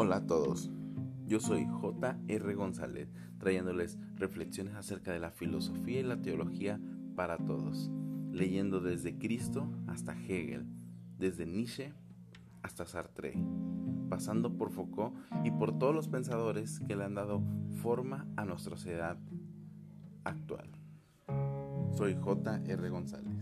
Hola a todos, yo soy J.R. González, trayéndoles reflexiones acerca de la filosofía y la teología para todos, leyendo desde Cristo hasta Hegel, desde Nietzsche hasta Sartre, pasando por Foucault y por todos los pensadores que le han dado forma a nuestra sociedad actual. Soy J.R. González.